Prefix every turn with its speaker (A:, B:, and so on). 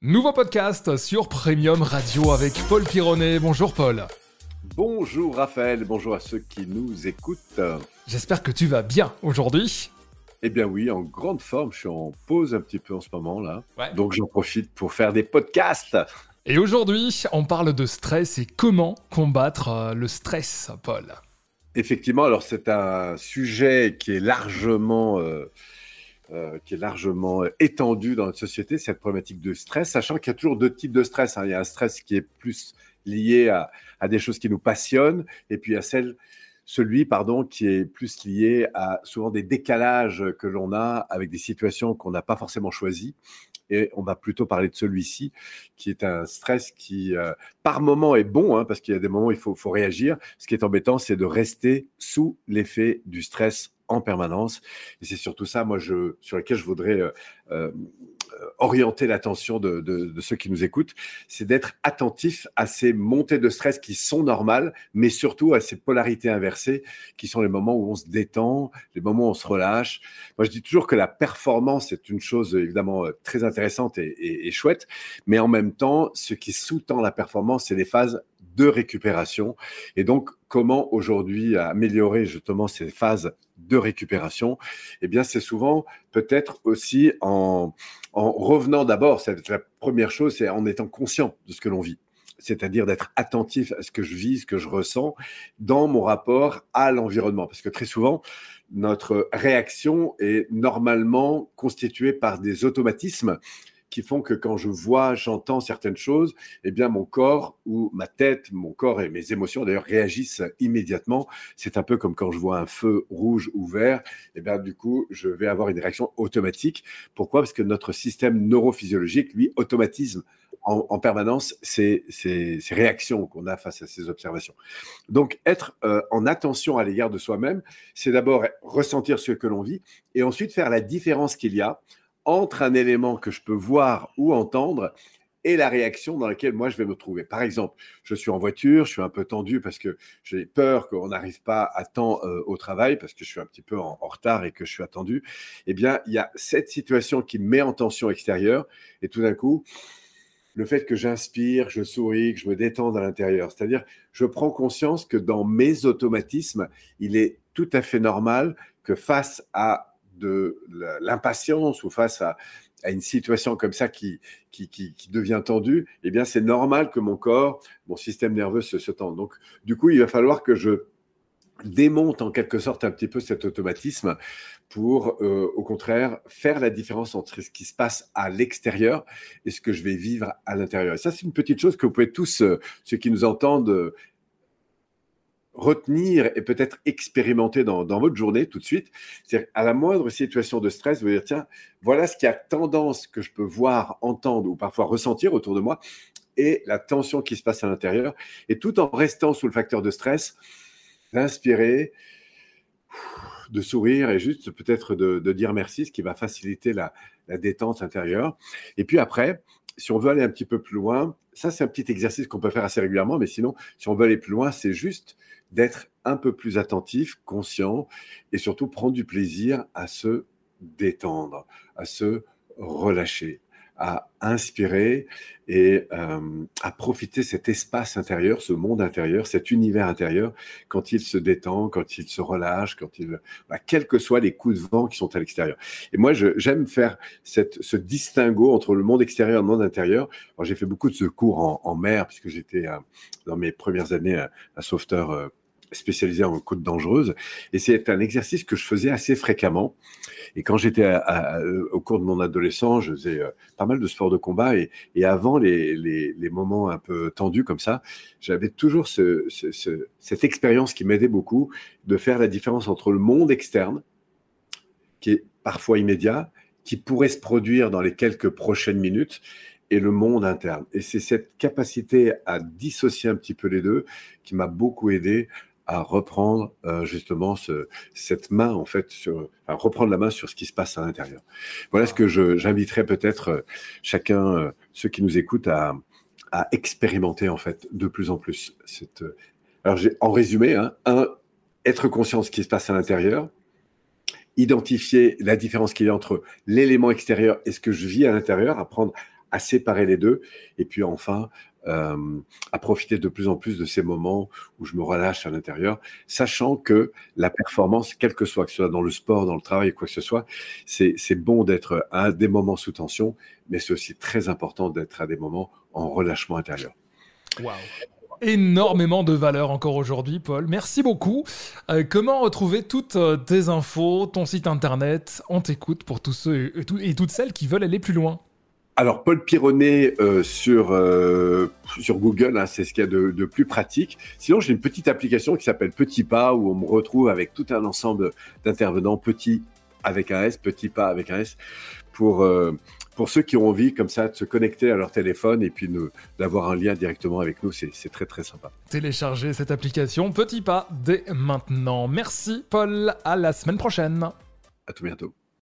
A: Nouveau podcast sur Premium Radio avec Paul Pironnet. Bonjour Paul.
B: Bonjour Raphaël, bonjour à ceux qui nous écoutent.
A: J'espère que tu vas bien aujourd'hui.
B: Eh bien oui, en grande forme, je suis en pause un petit peu en ce moment là. Donc j'en profite pour faire des podcasts.
A: Et aujourd'hui, on parle de stress et comment combattre euh, le stress, Paul.
B: Effectivement, alors c'est un sujet qui est largement... Euh, euh, qui est largement étendue dans notre société, cette problématique de stress, sachant qu'il y a toujours deux types de stress. Hein. Il y a un stress qui est plus lié à, à, des choses qui nous passionnent, et puis il y a celui pardon, qui est plus lié à souvent des décalages que l'on a avec des situations qu'on n'a pas forcément choisies. Et on va plutôt parler de celui-ci, qui est un stress qui, euh, par moment, est bon, hein, parce qu'il y a des moments où il faut, faut réagir. Ce qui est embêtant, c'est de rester sous l'effet du stress en permanence. Et c'est surtout ça, moi, je, sur lequel je voudrais euh, euh, orienter l'attention de, ceux qui nous écoutent, c'est d'être attentif à ces montées de stress qui sont normales, mais surtout à ces polarités inversées qui sont les moments où on se détend, les moments où on se relâche. Moi, je dis toujours que la performance est une chose évidemment euh, très intéressante et, et chouette, mais en même temps, ce qui sous-tend la performance, c'est les phases de récupération. Et donc, comment aujourd'hui améliorer justement ces phases de récupération? Eh bien, c'est souvent peut-être aussi en, en revenant d'abord, c'est la première chose, c'est en étant conscient de ce que l'on vit c'est-à-dire d'être attentif à ce que je vis, ce que je ressens dans mon rapport à l'environnement. Parce que très souvent, notre réaction est normalement constituée par des automatismes qui font que quand je vois, j'entends certaines choses, eh bien mon corps ou ma tête, mon corps et mes émotions d'ailleurs réagissent immédiatement. C'est un peu comme quand je vois un feu rouge ou vert, eh bien du coup, je vais avoir une réaction automatique. Pourquoi? Parce que notre système neurophysiologique, lui, automatise en, permanence ces, ces, ces réactions qu'on a face à ces observations. Donc, être euh, en attention à l'égard de soi-même, c'est d'abord ressentir ce que l'on vit et ensuite faire la différence qu'il y a entre un élément que je peux voir ou entendre et la réaction dans laquelle moi je vais me trouver. Par exemple, je suis en voiture, je suis un peu tendu parce que j'ai peur qu'on n'arrive pas à temps euh, au travail parce que je suis un petit peu en, retard et que je suis attendu. Eh bien, il y a cette situation qui me met en tension extérieure et tout d'un coup, le fait que j'inspire, je souris, que je me détends à l'intérieur, c'est-à-dire je prends conscience que dans mes automatismes, il est tout à fait normal que face à de l'impatience ou face à, une situation comme ça qui, qui, devient tendue, eh bien, c'est normal que mon corps, mon système nerveux se, se tende. Donc, du coup, il va falloir que je démonte en quelque sorte un petit peu cet automatisme pour, euh, au contraire, faire la différence entre ce qui se passe à l'extérieur et ce que je vais vivre à l'intérieur. Et ça, c'est une petite chose que vous pouvez tous, euh, ceux qui nous entendent, retenir et peut-être expérimenter dans, votre journée tout de suite. C'est à la moindre situation de stress, vous dire tiens, voilà ce qui a tendance que je peux voir, entendre ou parfois ressentir autour de moi et la tension qui se passe à l'intérieur. Et tout en restant sous le facteur de stress, d'inspirer, de sourire et juste peut-être de, dire merci, ce qui va faciliter la détente intérieure. Et puis après, si on veut aller un petit peu plus loin, ça c'est un petit exercice qu'on peut faire assez régulièrement, mais sinon, si on veut aller plus loin, c'est juste d'être un peu plus attentif, conscient, et surtout prendre du plaisir à se détendre, à se relâcher, à inspirer et euh, à profiter cet espace intérieur, ce monde intérieur, cet univers intérieur, quand il se détend, quand il se relâche, quand il, bah, quels que soient les coups de vent qui sont à l'extérieur. Et moi, j'aime faire cette, ce distinguo entre le monde extérieur et le monde intérieur. J'ai fait beaucoup de secours en, mer, puisque j'étais euh, dans mes premières années un, un sauveteur euh, spécialisé en côte dangereuse. Et c'est un exercice que je faisais assez fréquemment. Et quand j'étais au cours de mon adolescence, je faisais euh, pas mal de sports de combat. Et, avant les, les, moments un peu tendus comme ça, j'avais toujours ce, ce, cette expérience qui m'aidait beaucoup de faire la différence entre le monde externe, qui est parfois immédiat, qui pourrait se produire dans les quelques prochaines minutes, et le monde interne. Et c'est cette capacité à dissocier un petit peu les deux qui m'a beaucoup aidé à reprendre euh, justement ce, cette main, en fait, à reprendre la main sur ce qui se passe à l'intérieur. Voilà ce que j'inviterais peut-être euh, chacun, euh, ceux qui nous écoutent, à, à, expérimenter en fait de plus en plus. Cette, alors, en résumé, hein, un, être conscient de ce qui se passe à l'intérieur, identifier la différence qu'il y a entre l'élément extérieur et ce que je vis à l'intérieur, apprendre à séparer les deux. Et puis enfin, euh, à profiter de plus en plus de ces moments où je me relâche à l'intérieur, sachant que la performance, quel que soit, que ce soit dans le sport, dans le travail, quoi que ce soit, c'est bon d'être à des moments sous tension, mais c'est aussi très important d'être à des moments en relâchement intérieur.
A: Wow énormément de valeur encore aujourd'hui, Paul. Merci beaucoup. Euh, comment retrouver toutes euh, tes infos, ton site internet? On t'écoute pour tous ceux et, toutes celles qui veulent aller plus loin.
B: Alors, Paul Pironnet euh, sur, sur Google, hein, c'est ce qu'il y a de, plus pratique. Sinon, j'ai une petite application qui s'appelle Petit Pas, où on me retrouve avec tout un ensemble d'intervenants, Petit avec un S, Petit Pas avec un S, pour, pour ceux qui ont envie comme ça de se connecter à leur téléphone et puis d'avoir un lien directement avec nous, c'est très très sympa.
A: Téléchargez cette application Petit Pas dès maintenant. Merci Paul, à la semaine prochaine.
B: À tout bientôt.